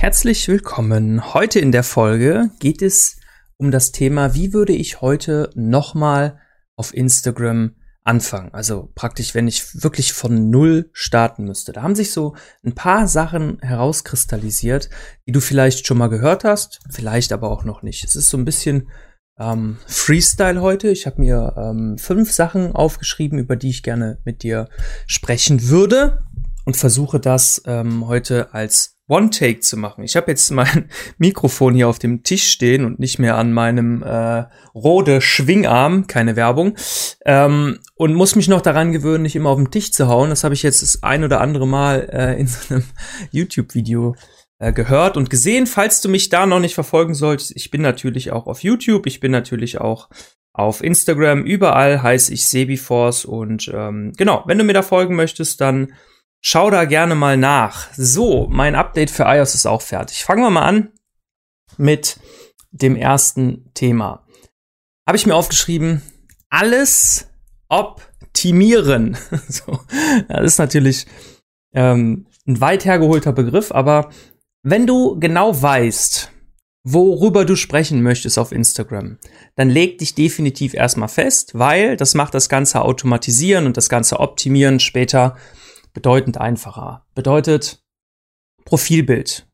Herzlich willkommen. Heute in der Folge geht es um das Thema, wie würde ich heute nochmal auf Instagram anfangen? Also praktisch, wenn ich wirklich von Null starten müsste. Da haben sich so ein paar Sachen herauskristallisiert, die du vielleicht schon mal gehört hast, vielleicht aber auch noch nicht. Es ist so ein bisschen ähm, Freestyle heute. Ich habe mir ähm, fünf Sachen aufgeschrieben, über die ich gerne mit dir sprechen würde und versuche das ähm, heute als One-Take zu machen. Ich habe jetzt mein Mikrofon hier auf dem Tisch stehen und nicht mehr an meinem äh, Rode Schwingarm, keine Werbung, ähm, und muss mich noch daran gewöhnen, nicht immer auf den Tisch zu hauen. Das habe ich jetzt das ein oder andere Mal äh, in so einem YouTube-Video äh, gehört und gesehen. Falls du mich da noch nicht verfolgen solltest, ich bin natürlich auch auf YouTube, ich bin natürlich auch auf Instagram, überall heiße ich Sebiforce und ähm, genau, wenn du mir da folgen möchtest, dann Schau da gerne mal nach. So, mein Update für iOS ist auch fertig. Fangen wir mal an mit dem ersten Thema. Habe ich mir aufgeschrieben, alles optimieren. so, das ist natürlich ähm, ein weit hergeholter Begriff, aber wenn du genau weißt, worüber du sprechen möchtest auf Instagram, dann leg dich definitiv erstmal fest, weil das macht das Ganze automatisieren und das Ganze optimieren später bedeutend einfacher. Bedeutet Profilbild,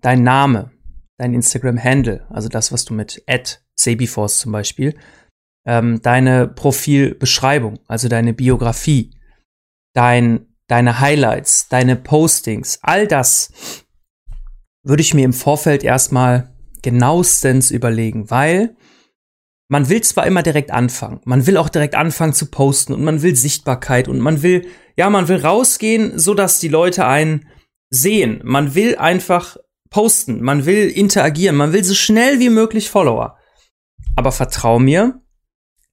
dein Name, dein Instagram-Handle, also das, was du mit Sebiforce zum Beispiel, ähm, deine Profilbeschreibung, also deine Biografie, dein, deine Highlights, deine Postings, all das würde ich mir im Vorfeld erstmal genauestens überlegen, weil man will zwar immer direkt anfangen, man will auch direkt anfangen zu posten und man will Sichtbarkeit und man will, ja, man will rausgehen, so dass die Leute einen sehen. Man will einfach posten, man will interagieren, man will so schnell wie möglich Follower. Aber vertrau mir,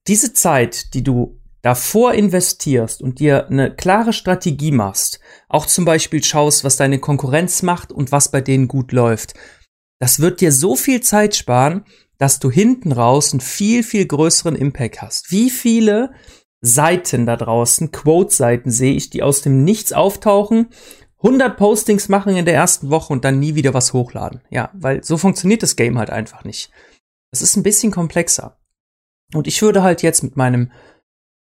diese Zeit, die du davor investierst und dir eine klare Strategie machst, auch zum Beispiel schaust, was deine Konkurrenz macht und was bei denen gut läuft, das wird dir so viel Zeit sparen, dass du hinten raus einen viel, viel größeren Impact hast. Wie viele Seiten da draußen, Quote-Seiten sehe ich, die aus dem Nichts auftauchen, 100 Postings machen in der ersten Woche und dann nie wieder was hochladen. Ja, weil so funktioniert das Game halt einfach nicht. Es ist ein bisschen komplexer. Und ich würde halt jetzt mit meinem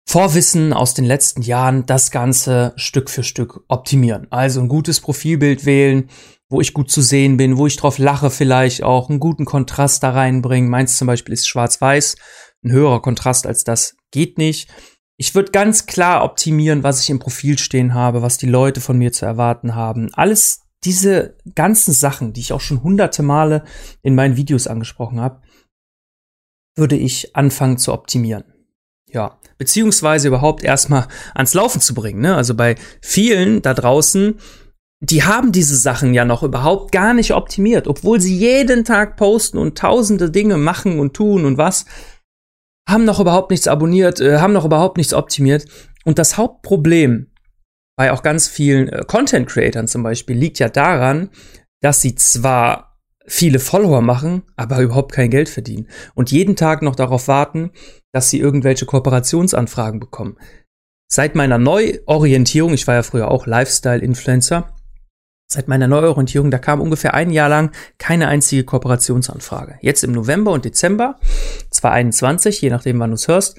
Vorwissen aus den letzten Jahren das Ganze Stück für Stück optimieren. Also ein gutes Profilbild wählen, wo ich gut zu sehen bin, wo ich drauf lache vielleicht auch, einen guten Kontrast da reinbringen. Meins zum Beispiel ist schwarz-weiß, ein höherer Kontrast als das geht nicht. Ich würde ganz klar optimieren, was ich im Profil stehen habe, was die Leute von mir zu erwarten haben. Alles diese ganzen Sachen, die ich auch schon hunderte Male in meinen Videos angesprochen habe, würde ich anfangen zu optimieren. Ja, beziehungsweise überhaupt erstmal ans Laufen zu bringen. Ne? Also bei vielen da draußen die haben diese Sachen ja noch überhaupt gar nicht optimiert, obwohl sie jeden Tag posten und tausende Dinge machen und tun und was, haben noch überhaupt nichts abonniert, äh, haben noch überhaupt nichts optimiert. Und das Hauptproblem bei auch ganz vielen äh, Content Creatern zum Beispiel liegt ja daran, dass sie zwar viele Follower machen, aber überhaupt kein Geld verdienen und jeden Tag noch darauf warten, dass sie irgendwelche Kooperationsanfragen bekommen. Seit meiner Neuorientierung, ich war ja früher auch Lifestyle-Influencer, Seit meiner Neuorientierung, da kam ungefähr ein Jahr lang keine einzige Kooperationsanfrage. Jetzt im November und Dezember 2021, je nachdem wann du es hörst,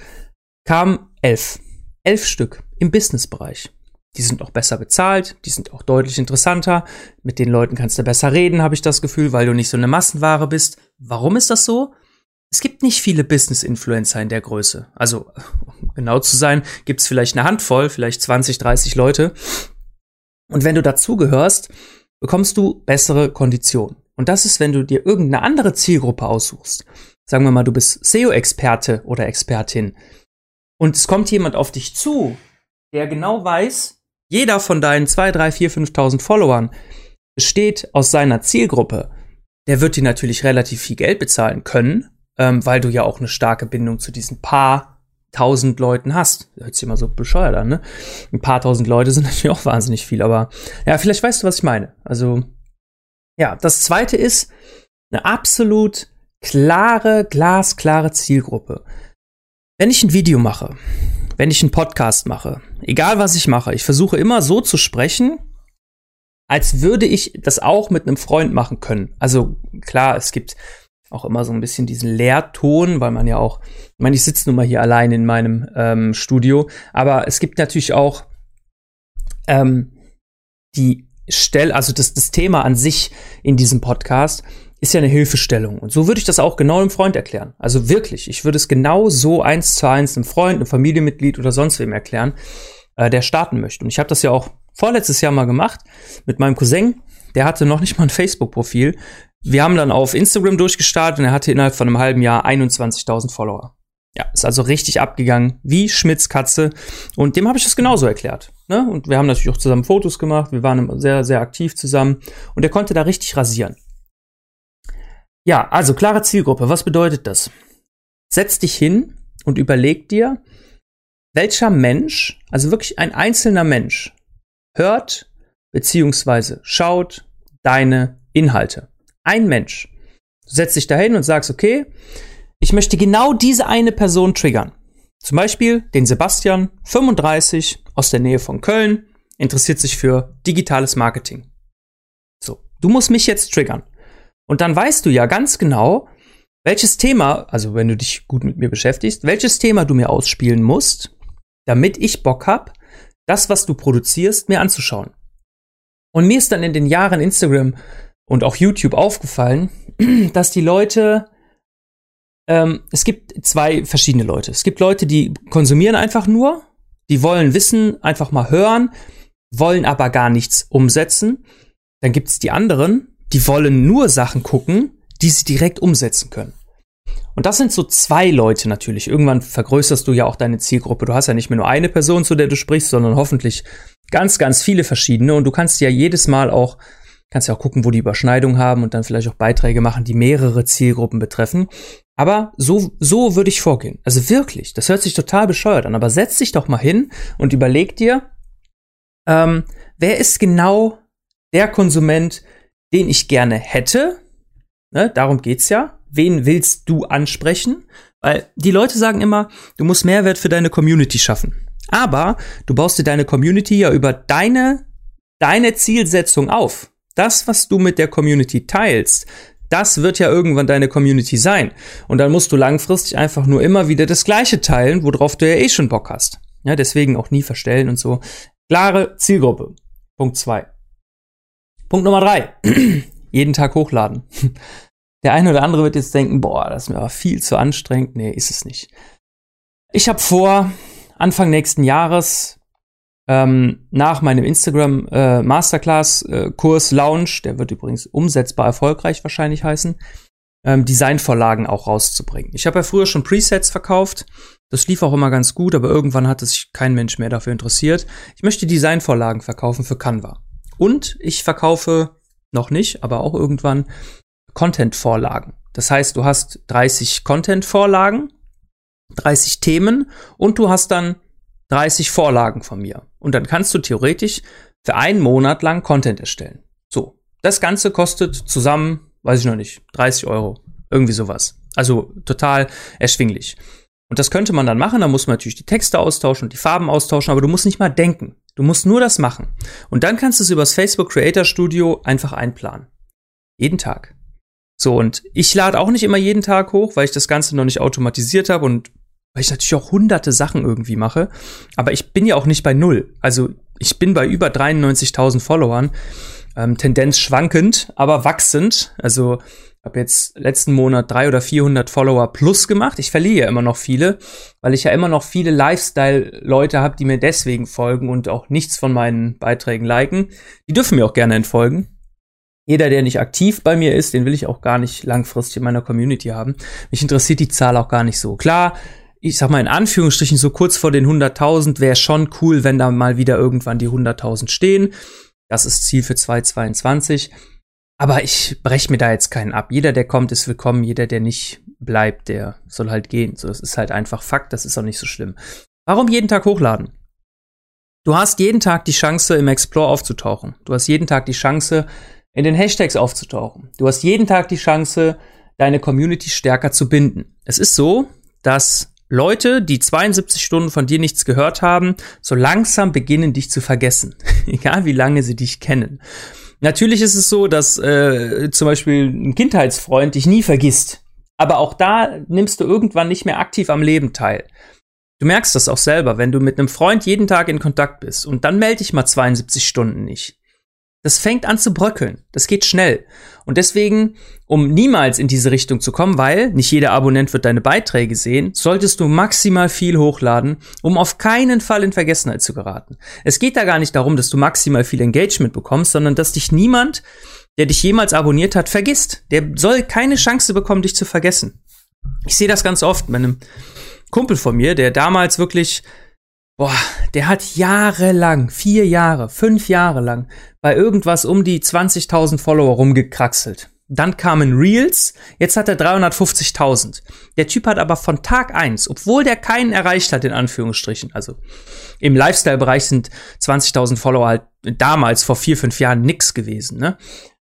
kamen elf. Elf Stück im Businessbereich. Die sind auch besser bezahlt, die sind auch deutlich interessanter. Mit den Leuten kannst du besser reden, habe ich das Gefühl, weil du nicht so eine Massenware bist. Warum ist das so? Es gibt nicht viele Business-Influencer in der Größe. Also, um genau zu sein, gibt es vielleicht eine Handvoll, vielleicht 20, 30 Leute. Und wenn du dazugehörst, bekommst du bessere Konditionen. Und das ist, wenn du dir irgendeine andere Zielgruppe aussuchst. Sagen wir mal, du bist SEO-Experte oder Expertin. Und es kommt jemand auf dich zu, der genau weiß, jeder von deinen 2, 3, 4, 5.000 Followern besteht aus seiner Zielgruppe. Der wird dir natürlich relativ viel Geld bezahlen können, ähm, weil du ja auch eine starke Bindung zu diesen paar tausend Leuten hast. Hört sich immer so bescheuert an, ne? Ein paar tausend Leute sind natürlich auch wahnsinnig viel, aber ja, vielleicht weißt du, was ich meine. Also, ja, das zweite ist eine absolut klare, glasklare Zielgruppe. Wenn ich ein Video mache, wenn ich einen Podcast mache, egal was ich mache, ich versuche immer so zu sprechen, als würde ich das auch mit einem Freund machen können. Also klar, es gibt auch immer so ein bisschen diesen Leerton, weil man ja auch, ich meine, ich sitze nun mal hier allein in meinem ähm, Studio, aber es gibt natürlich auch ähm, die Stelle, also das, das Thema an sich in diesem Podcast ist ja eine Hilfestellung. Und so würde ich das auch genau einem Freund erklären. Also wirklich, ich würde es genau so eins zu eins einem Freund, einem Familienmitglied oder sonst wem erklären, äh, der starten möchte. Und ich habe das ja auch vorletztes Jahr mal gemacht mit meinem Cousin. Der hatte noch nicht mal ein Facebook-Profil. Wir haben dann auf Instagram durchgestartet und er hatte innerhalb von einem halben Jahr 21.000 Follower. Ja, ist also richtig abgegangen, wie Schmitz Katze. Und dem habe ich das genauso erklärt. Ne? Und wir haben natürlich auch zusammen Fotos gemacht. Wir waren sehr, sehr aktiv zusammen. Und er konnte da richtig rasieren. Ja, also klare Zielgruppe. Was bedeutet das? Setz dich hin und überleg dir, welcher Mensch, also wirklich ein einzelner Mensch, hört beziehungsweise schaut deine Inhalte. Ein Mensch. Du setzt dich dahin und sagst, okay, ich möchte genau diese eine Person triggern. Zum Beispiel den Sebastian, 35, aus der Nähe von Köln, interessiert sich für digitales Marketing. So, du musst mich jetzt triggern. Und dann weißt du ja ganz genau, welches Thema, also wenn du dich gut mit mir beschäftigst, welches Thema du mir ausspielen musst, damit ich Bock hab, das, was du produzierst, mir anzuschauen. Und mir ist dann in den Jahren Instagram und auch YouTube aufgefallen, dass die Leute, ähm, es gibt zwei verschiedene Leute. Es gibt Leute, die konsumieren einfach nur, die wollen Wissen einfach mal hören, wollen aber gar nichts umsetzen. Dann gibt es die anderen, die wollen nur Sachen gucken, die sie direkt umsetzen können. Und das sind so zwei Leute natürlich. Irgendwann vergrößerst du ja auch deine Zielgruppe. Du hast ja nicht mehr nur eine Person, zu der du sprichst, sondern hoffentlich ganz, ganz viele verschiedene. Und du kannst ja jedes Mal auch, kannst ja auch gucken, wo die Überschneidung haben und dann vielleicht auch Beiträge machen, die mehrere Zielgruppen betreffen. Aber so, so würde ich vorgehen. Also wirklich, das hört sich total bescheuert an. Aber setz dich doch mal hin und überleg dir, ähm, wer ist genau der Konsument, den ich gerne hätte? Ne, darum geht's ja wen willst du ansprechen? Weil die Leute sagen immer, du musst Mehrwert für deine Community schaffen. Aber du baust dir deine Community ja über deine, deine Zielsetzung auf. Das, was du mit der Community teilst, das wird ja irgendwann deine Community sein. Und dann musst du langfristig einfach nur immer wieder das Gleiche teilen, worauf du ja eh schon Bock hast. Ja, deswegen auch nie verstellen und so. Klare Zielgruppe. Punkt zwei. Punkt Nummer drei. Jeden Tag hochladen. Der eine oder andere wird jetzt denken, boah, das ist mir aber viel zu anstrengend. Nee, ist es nicht. Ich habe vor, Anfang nächsten Jahres, ähm, nach meinem Instagram äh, Masterclass äh, Kurs Launch, der wird übrigens umsetzbar erfolgreich wahrscheinlich heißen, ähm, Designvorlagen auch rauszubringen. Ich habe ja früher schon Presets verkauft. Das lief auch immer ganz gut, aber irgendwann hat sich kein Mensch mehr dafür interessiert. Ich möchte Designvorlagen verkaufen für Canva. Und ich verkaufe noch nicht, aber auch irgendwann Content-Vorlagen. Das heißt, du hast 30 Content-Vorlagen, 30 Themen und du hast dann 30 Vorlagen von mir. Und dann kannst du theoretisch für einen Monat lang Content erstellen. So. Das Ganze kostet zusammen, weiß ich noch nicht, 30 Euro. Irgendwie sowas. Also total erschwinglich. Und das könnte man dann machen, da muss man natürlich die Texte austauschen und die Farben austauschen, aber du musst nicht mal denken. Du musst nur das machen. Und dann kannst du es übers Facebook Creator Studio einfach einplanen. Jeden Tag. So, und ich lade auch nicht immer jeden Tag hoch, weil ich das Ganze noch nicht automatisiert habe und weil ich natürlich auch hunderte Sachen irgendwie mache. Aber ich bin ja auch nicht bei null. Also ich bin bei über 93.000 Followern. Ähm, Tendenz schwankend, aber wachsend. Also habe jetzt letzten Monat drei oder 400 Follower plus gemacht. Ich verliere ja immer noch viele, weil ich ja immer noch viele Lifestyle-Leute habe, die mir deswegen folgen und auch nichts von meinen Beiträgen liken. Die dürfen mir auch gerne entfolgen. Jeder, der nicht aktiv bei mir ist, den will ich auch gar nicht langfristig in meiner Community haben. Mich interessiert die Zahl auch gar nicht so. Klar, ich sag mal in Anführungsstrichen, so kurz vor den 100.000 wäre schon cool, wenn da mal wieder irgendwann die 100.000 stehen. Das ist Ziel für 2022. Aber ich breche mir da jetzt keinen ab. Jeder, der kommt, ist willkommen. Jeder, der nicht bleibt, der soll halt gehen. So, das ist halt einfach Fakt. Das ist auch nicht so schlimm. Warum jeden Tag hochladen? Du hast jeden Tag die Chance, im Explore aufzutauchen. Du hast jeden Tag die Chance, in den Hashtags aufzutauchen. Du hast jeden Tag die Chance, deine Community stärker zu binden. Es ist so, dass Leute, die 72 Stunden von dir nichts gehört haben, so langsam beginnen dich zu vergessen. Egal wie lange sie dich kennen. Natürlich ist es so, dass äh, zum Beispiel ein Kindheitsfreund dich nie vergisst. Aber auch da nimmst du irgendwann nicht mehr aktiv am Leben teil. Du merkst das auch selber, wenn du mit einem Freund jeden Tag in Kontakt bist und dann melde ich mal 72 Stunden nicht. Das fängt an zu bröckeln. Das geht schnell. Und deswegen, um niemals in diese Richtung zu kommen, weil nicht jeder Abonnent wird deine Beiträge sehen, solltest du maximal viel hochladen, um auf keinen Fall in Vergessenheit zu geraten. Es geht da gar nicht darum, dass du maximal viel Engagement bekommst, sondern dass dich niemand, der dich jemals abonniert hat, vergisst. Der soll keine Chance bekommen, dich zu vergessen. Ich sehe das ganz oft mit einem Kumpel von mir, der damals wirklich Boah, der hat jahrelang, vier Jahre, fünf Jahre lang bei irgendwas um die 20.000 Follower rumgekraxelt. Dann kamen Reels, jetzt hat er 350.000. Der Typ hat aber von Tag eins, obwohl der keinen erreicht hat, in Anführungsstrichen, also im Lifestyle-Bereich sind 20.000 Follower halt damals vor vier, fünf Jahren nix gewesen, ne?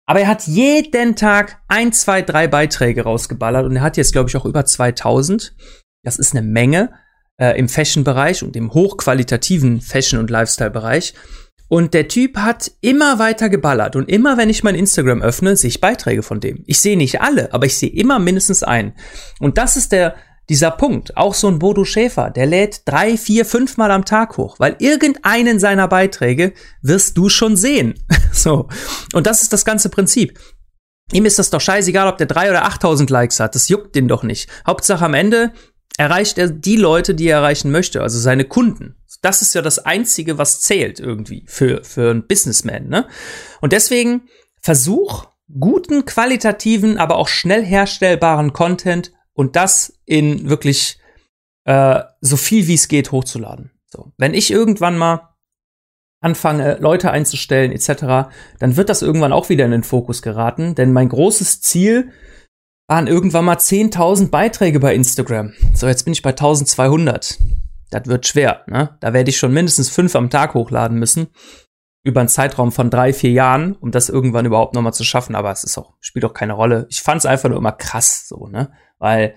Aber er hat jeden Tag ein, zwei, drei Beiträge rausgeballert und er hat jetzt, glaube ich, auch über 2000. Das ist eine Menge äh, im Fashion-Bereich und im hochqualitativen Fashion- und Lifestyle-Bereich. Und der Typ hat immer weiter geballert. Und immer, wenn ich mein Instagram öffne, sehe ich Beiträge von dem. Ich sehe nicht alle, aber ich sehe immer mindestens einen. Und das ist der, dieser Punkt. Auch so ein Bodo Schäfer, der lädt drei, vier, fünf Mal am Tag hoch, weil irgendeinen seiner Beiträge wirst du schon sehen. so. Und das ist das ganze Prinzip. Ihm ist das doch scheißegal, ob der drei oder achttausend Likes hat. Das juckt den doch nicht. Hauptsache am Ende erreicht er die Leute, die er erreichen möchte, also seine Kunden. Das ist ja das Einzige, was zählt irgendwie für, für einen Businessman. Ne? Und deswegen versuch guten, qualitativen, aber auch schnell herstellbaren Content und das in wirklich äh, so viel wie es geht hochzuladen. So. Wenn ich irgendwann mal anfange, Leute einzustellen etc., dann wird das irgendwann auch wieder in den Fokus geraten, denn mein großes Ziel waren irgendwann mal 10.000 Beiträge bei Instagram. So, jetzt bin ich bei 1200. Das wird schwer, ne? Da werde ich schon mindestens fünf am Tag hochladen müssen. Über einen Zeitraum von drei, vier Jahren, um das irgendwann überhaupt nochmal zu schaffen. Aber es ist auch, spielt auch keine Rolle. Ich fand es einfach nur immer krass, so, ne? Weil,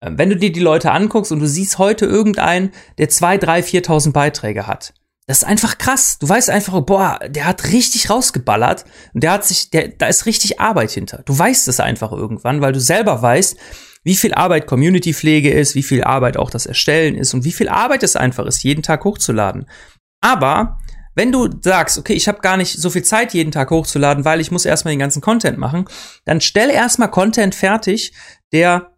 äh, wenn du dir die Leute anguckst und du siehst heute irgendeinen, der zwei, drei, 4.000 Beiträge hat, das ist einfach krass. Du weißt einfach, boah, der hat richtig rausgeballert und der hat sich, der, da ist richtig Arbeit hinter. Du weißt es einfach irgendwann, weil du selber weißt, wie viel Arbeit Community-Pflege ist, wie viel Arbeit auch das Erstellen ist und wie viel Arbeit es einfach ist, jeden Tag hochzuladen. Aber wenn du sagst, okay, ich habe gar nicht so viel Zeit, jeden Tag hochzuladen, weil ich muss erstmal den ganzen Content machen, dann stell erstmal Content fertig, der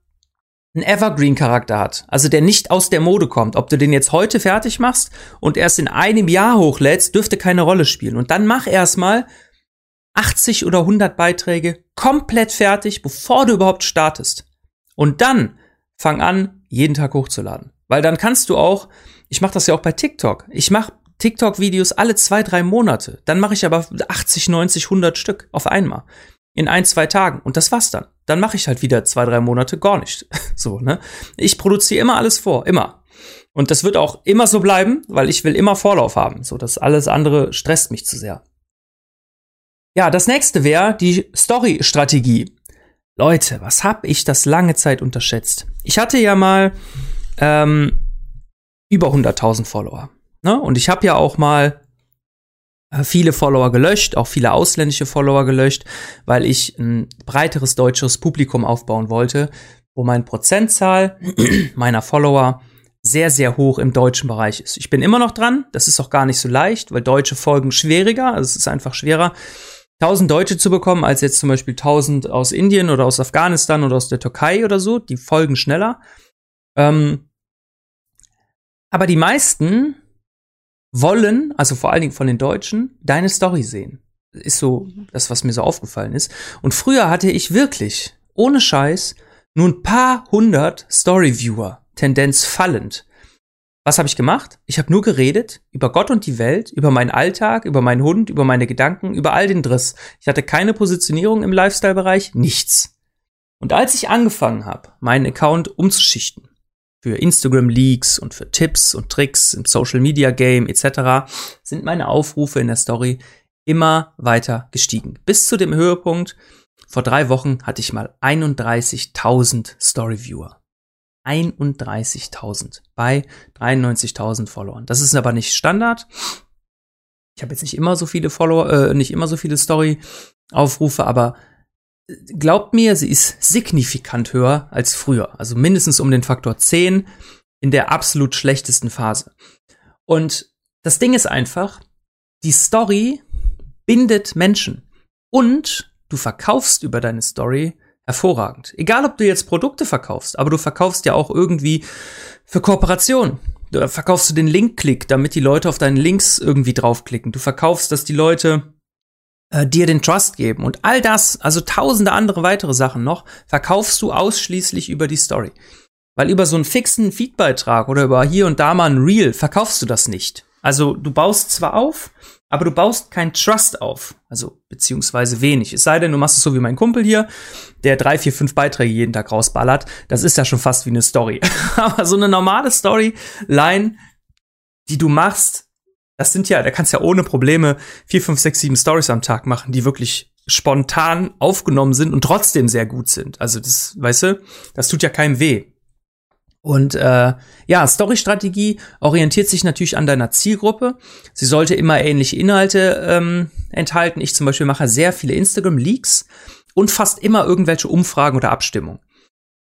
einen Evergreen-Charakter hat, also der nicht aus der Mode kommt. Ob du den jetzt heute fertig machst und erst in einem Jahr hochlädst, dürfte keine Rolle spielen. Und dann mach erstmal 80 oder 100 Beiträge komplett fertig, bevor du überhaupt startest. Und dann fang an, jeden Tag hochzuladen. Weil dann kannst du auch, ich mache das ja auch bei TikTok, ich mache TikTok-Videos alle zwei, drei Monate. Dann mache ich aber 80, 90, 100 Stück auf einmal in ein, zwei Tagen. Und das war's dann. Dann mache ich halt wieder zwei, drei Monate gar nicht. so, ne? Ich produziere immer alles vor, immer. Und das wird auch immer so bleiben, weil ich will immer Vorlauf haben. So, das alles andere stresst mich zu sehr. Ja, das nächste wäre die Story-Strategie. Leute, was hab ich das lange Zeit unterschätzt? Ich hatte ja mal ähm, über 100.000 Follower. Ne? Und ich habe ja auch mal viele Follower gelöscht, auch viele ausländische Follower gelöscht, weil ich ein breiteres deutsches Publikum aufbauen wollte, wo mein Prozentzahl meiner Follower sehr, sehr hoch im deutschen Bereich ist. Ich bin immer noch dran, das ist auch gar nicht so leicht, weil deutsche Folgen schwieriger, also es ist einfach schwerer, 1000 Deutsche zu bekommen, als jetzt zum Beispiel 1000 aus Indien oder aus Afghanistan oder aus der Türkei oder so, die folgen schneller. Ähm, aber die meisten wollen, also vor allen Dingen von den Deutschen, deine Story sehen. Ist so das, was mir so aufgefallen ist. Und früher hatte ich wirklich, ohne Scheiß, nur ein paar hundert Story-Viewer, Tendenz fallend. Was habe ich gemacht? Ich habe nur geredet über Gott und die Welt, über meinen Alltag, über meinen Hund, über meine Gedanken, über all den Driss. Ich hatte keine Positionierung im Lifestyle-Bereich, nichts. Und als ich angefangen habe, meinen Account umzuschichten, für Instagram Leaks und für Tipps und Tricks im Social Media Game etc. sind meine Aufrufe in der Story immer weiter gestiegen. Bis zu dem Höhepunkt, vor drei Wochen hatte ich mal 31.000 Story Viewer. 31.000 bei 93.000 Followern. Das ist aber nicht Standard. Ich habe jetzt nicht immer so viele Follower, äh, nicht immer so viele Story-Aufrufe, aber glaubt mir, sie ist signifikant höher als früher. Also mindestens um den Faktor 10 in der absolut schlechtesten Phase. Und das Ding ist einfach, die Story bindet Menschen. Und du verkaufst über deine Story hervorragend. Egal, ob du jetzt Produkte verkaufst, aber du verkaufst ja auch irgendwie für Kooperation. Du verkaufst du den Link-Klick, damit die Leute auf deinen Links irgendwie draufklicken. Du verkaufst, dass die Leute äh, dir den Trust geben. Und all das, also tausende andere weitere Sachen noch, verkaufst du ausschließlich über die Story. Weil über so einen fixen Feedbeitrag oder über hier und da mal ein Reel verkaufst du das nicht. Also du baust zwar auf, aber du baust kein Trust auf. Also beziehungsweise wenig. Es sei denn, du machst es so wie mein Kumpel hier, der drei, vier, fünf Beiträge jeden Tag rausballert. Das ist ja schon fast wie eine Story. aber so eine normale Storyline, die du machst, das sind ja, da kannst ja ohne Probleme vier, fünf, sechs, sieben Stories am Tag machen, die wirklich spontan aufgenommen sind und trotzdem sehr gut sind. Also das, weißt du, das tut ja keinem weh. Und äh, ja, Story-Strategie orientiert sich natürlich an deiner Zielgruppe. Sie sollte immer ähnliche Inhalte ähm, enthalten. Ich zum Beispiel mache sehr viele Instagram-Leaks und fast immer irgendwelche Umfragen oder Abstimmungen.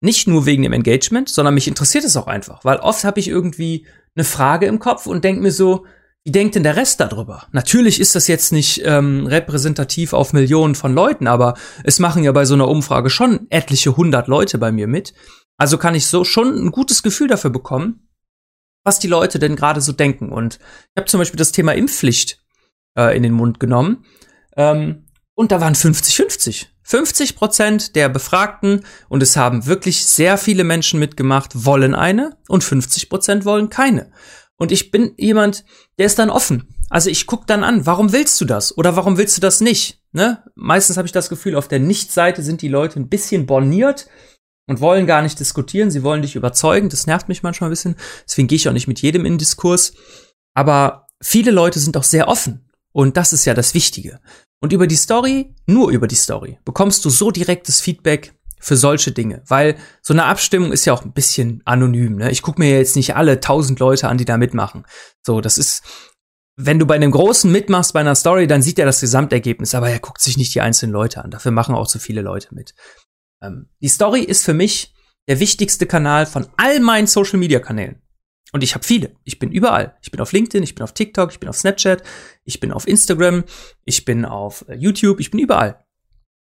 Nicht nur wegen dem Engagement, sondern mich interessiert es auch einfach, weil oft habe ich irgendwie eine Frage im Kopf und denke mir so, wie denkt denn der Rest darüber? Natürlich ist das jetzt nicht ähm, repräsentativ auf Millionen von Leuten, aber es machen ja bei so einer Umfrage schon etliche hundert Leute bei mir mit. Also kann ich so schon ein gutes Gefühl dafür bekommen, was die Leute denn gerade so denken. Und ich habe zum Beispiel das Thema Impfpflicht äh, in den Mund genommen. Ähm, und da waren 50-50. 50 Prozent der Befragten, und es haben wirklich sehr viele Menschen mitgemacht, wollen eine und 50 Prozent wollen keine. Und ich bin jemand, der ist dann offen. Also ich guck dann an, warum willst du das oder warum willst du das nicht? Ne? Meistens habe ich das Gefühl, auf der Nicht-Seite sind die Leute ein bisschen borniert und wollen gar nicht diskutieren. Sie wollen dich überzeugen. Das nervt mich manchmal ein bisschen. Deswegen gehe ich auch nicht mit jedem in Diskurs. Aber viele Leute sind auch sehr offen. Und das ist ja das Wichtige. Und über die Story, nur über die Story, bekommst du so direktes Feedback für solche Dinge. Weil so eine Abstimmung ist ja auch ein bisschen anonym. Ne? Ich gucke mir jetzt nicht alle tausend Leute an, die da mitmachen. So, das ist, wenn du bei einem großen mitmachst bei einer Story, dann sieht er das Gesamtergebnis, aber er guckt sich nicht die einzelnen Leute an. Dafür machen auch zu viele Leute mit. Ähm, die Story ist für mich der wichtigste Kanal von all meinen Social Media Kanälen. Und ich habe viele. Ich bin überall. Ich bin auf LinkedIn, ich bin auf TikTok, ich bin auf Snapchat, ich bin auf Instagram, ich bin auf äh, YouTube, ich bin überall.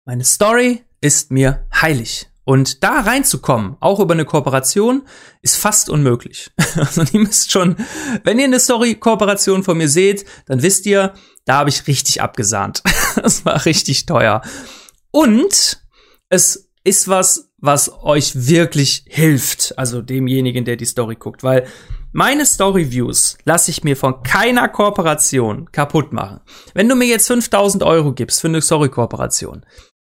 Meine Story ist mir heilig. Und da reinzukommen, auch über eine Kooperation, ist fast unmöglich. also ihr müsst schon, wenn ihr eine Story-Kooperation von mir seht, dann wisst ihr, da habe ich richtig abgesahnt. das war richtig teuer. Und es ist was, was euch wirklich hilft, also demjenigen, der die Story guckt, weil meine Story-Views lasse ich mir von keiner Kooperation kaputt machen. Wenn du mir jetzt 5000 Euro gibst für eine Story-Kooperation,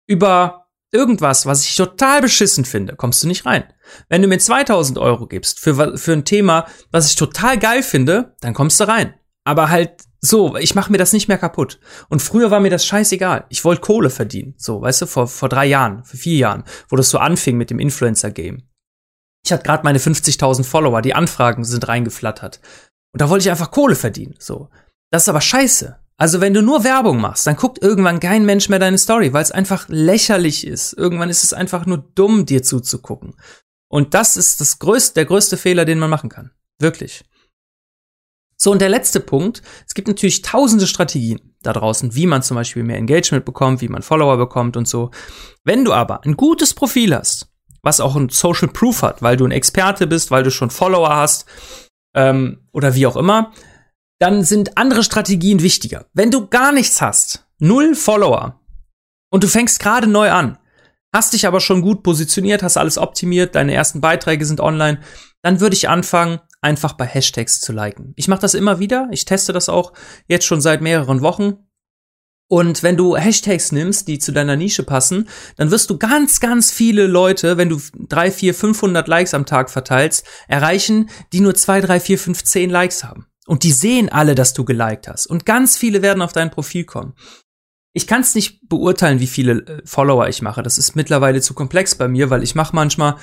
über irgendwas, was ich total beschissen finde, kommst du nicht rein. Wenn du mir 2000 Euro gibst für, für ein Thema, was ich total geil finde, dann kommst du rein. Aber halt so, ich mache mir das nicht mehr kaputt. Und früher war mir das scheißegal. Ich wollte Kohle verdienen. So, weißt du, vor, vor drei Jahren, vor vier Jahren, wo das so anfing mit dem Influencer-Game. Ich hatte gerade meine 50.000 Follower, die Anfragen sind reingeflattert. Und da wollte ich einfach Kohle verdienen. So. Das ist aber scheiße. Also wenn du nur Werbung machst, dann guckt irgendwann kein Mensch mehr deine Story, weil es einfach lächerlich ist. Irgendwann ist es einfach nur dumm, dir zuzugucken. Und das ist das größte, der größte Fehler, den man machen kann. Wirklich. So, und der letzte Punkt, es gibt natürlich tausende Strategien da draußen, wie man zum Beispiel mehr Engagement bekommt, wie man Follower bekommt und so. Wenn du aber ein gutes Profil hast, was auch ein Social Proof hat, weil du ein Experte bist, weil du schon Follower hast ähm, oder wie auch immer, dann sind andere Strategien wichtiger. Wenn du gar nichts hast, null Follower und du fängst gerade neu an, hast dich aber schon gut positioniert, hast alles optimiert, deine ersten Beiträge sind online, dann würde ich anfangen, einfach bei Hashtags zu liken. Ich mache das immer wieder, ich teste das auch jetzt schon seit mehreren Wochen. Und wenn du Hashtags nimmst, die zu deiner Nische passen, dann wirst du ganz, ganz viele Leute, wenn du drei, vier, 500 Likes am Tag verteilst, erreichen, die nur zwei, drei, vier, fünf, zehn Likes haben. Und die sehen alle, dass du geliked hast. Und ganz viele werden auf dein Profil kommen. Ich kann es nicht beurteilen, wie viele äh, Follower ich mache. Das ist mittlerweile zu komplex bei mir, weil ich mache manchmal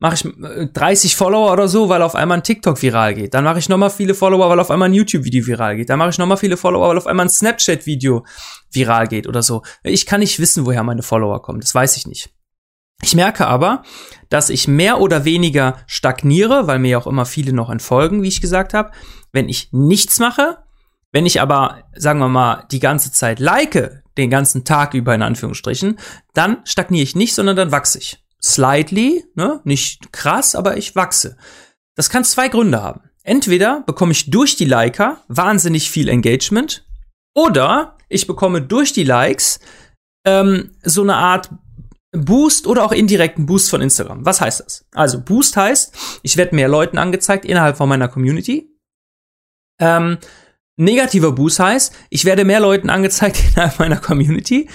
mache ich 30 äh, Follower oder so, weil auf einmal ein TikTok viral geht. Dann mache ich nochmal viele Follower, weil auf einmal ein YouTube-Video viral geht. Dann mache ich nochmal viele Follower, weil auf einmal ein Snapchat-Video viral geht oder so. Ich kann nicht wissen, woher meine Follower kommen. Das weiß ich nicht. Ich merke aber, dass ich mehr oder weniger stagniere, weil mir ja auch immer viele noch entfolgen, wie ich gesagt habe, wenn ich nichts mache. Wenn ich aber, sagen wir mal, die ganze Zeit like, den ganzen Tag über in Anführungsstrichen, dann stagniere ich nicht, sondern dann wachse ich slightly, ne? nicht krass, aber ich wachse. Das kann zwei Gründe haben. Entweder bekomme ich durch die Liker wahnsinnig viel Engagement oder ich bekomme durch die Likes ähm, so eine Art Boost oder auch indirekten Boost von Instagram. Was heißt das? Also Boost heißt, ich werde mehr Leuten angezeigt innerhalb von meiner Community. Ähm, negativer Boost heißt, ich werde mehr Leuten angezeigt innerhalb meiner Community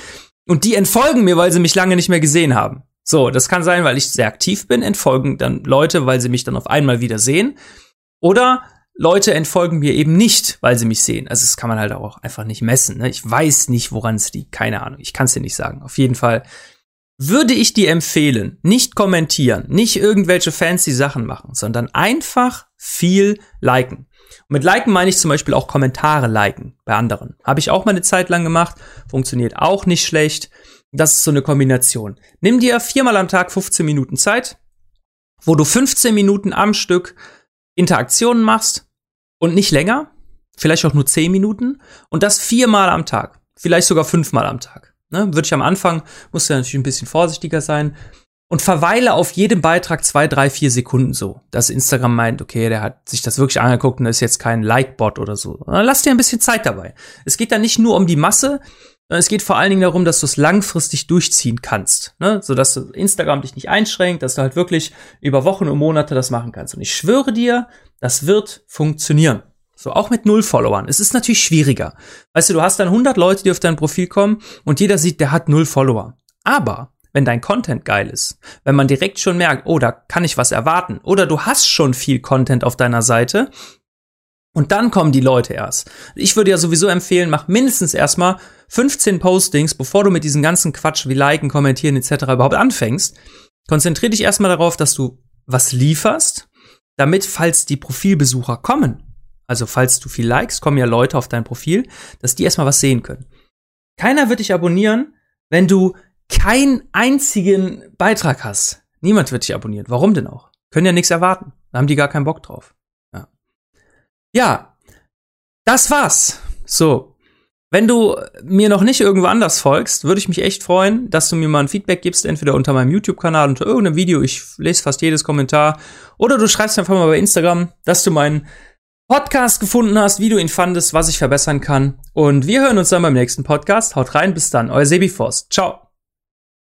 und die entfolgen mir, weil sie mich lange nicht mehr gesehen haben. So, das kann sein, weil ich sehr aktiv bin, entfolgen dann Leute, weil sie mich dann auf einmal wieder sehen. Oder Leute entfolgen mir eben nicht, weil sie mich sehen. Also das kann man halt auch einfach nicht messen. Ne? Ich weiß nicht, woran es liegt. Keine Ahnung. Ich kann es dir nicht sagen. Auf jeden Fall würde ich dir empfehlen, nicht kommentieren, nicht irgendwelche fancy Sachen machen, sondern einfach viel liken. Und mit liken meine ich zum Beispiel auch Kommentare liken bei anderen. Habe ich auch mal eine Zeit lang gemacht. Funktioniert auch nicht schlecht. Das ist so eine Kombination. Nimm dir viermal am Tag 15 Minuten Zeit, wo du 15 Minuten am Stück Interaktionen machst und nicht länger, vielleicht auch nur 10 Minuten und das viermal am Tag, vielleicht sogar fünfmal am Tag. Ne? Würde ich am Anfang, musst du natürlich ein bisschen vorsichtiger sein und verweile auf jedem Beitrag zwei, drei, vier Sekunden so, dass Instagram meint, okay, der hat sich das wirklich angeguckt und ist jetzt kein Like-Bot oder so. Lass dir ein bisschen Zeit dabei. Es geht dann nicht nur um die Masse, es geht vor allen Dingen darum, dass du es langfristig durchziehen kannst, ne? sodass Instagram dich nicht einschränkt, dass du halt wirklich über Wochen und Monate das machen kannst. Und ich schwöre dir, das wird funktionieren. So, auch mit null Followern. Es ist natürlich schwieriger. Weißt du, du hast dann 100 Leute, die auf dein Profil kommen und jeder sieht, der hat null Follower. Aber wenn dein Content geil ist, wenn man direkt schon merkt, oh, da kann ich was erwarten, oder du hast schon viel Content auf deiner Seite, und dann kommen die Leute erst. Ich würde ja sowieso empfehlen, mach mindestens erstmal 15 Postings, bevor du mit diesem ganzen Quatsch wie liken, kommentieren etc. überhaupt anfängst. Konzentrier dich erstmal darauf, dass du was lieferst, damit, falls die Profilbesucher kommen, also falls du viel likes, kommen ja Leute auf dein Profil, dass die erstmal was sehen können. Keiner wird dich abonnieren, wenn du keinen einzigen Beitrag hast. Niemand wird dich abonnieren. Warum denn auch? Können ja nichts erwarten. Da haben die gar keinen Bock drauf. Ja, das war's. So. Wenn du mir noch nicht irgendwo anders folgst, würde ich mich echt freuen, dass du mir mal ein Feedback gibst, entweder unter meinem YouTube-Kanal, unter irgendeinem Video. Ich lese fast jedes Kommentar. Oder du schreibst einfach mal bei Instagram, dass du meinen Podcast gefunden hast, wie du ihn fandest, was ich verbessern kann. Und wir hören uns dann beim nächsten Podcast. Haut rein, bis dann. Euer Sebi Forst. Ciao.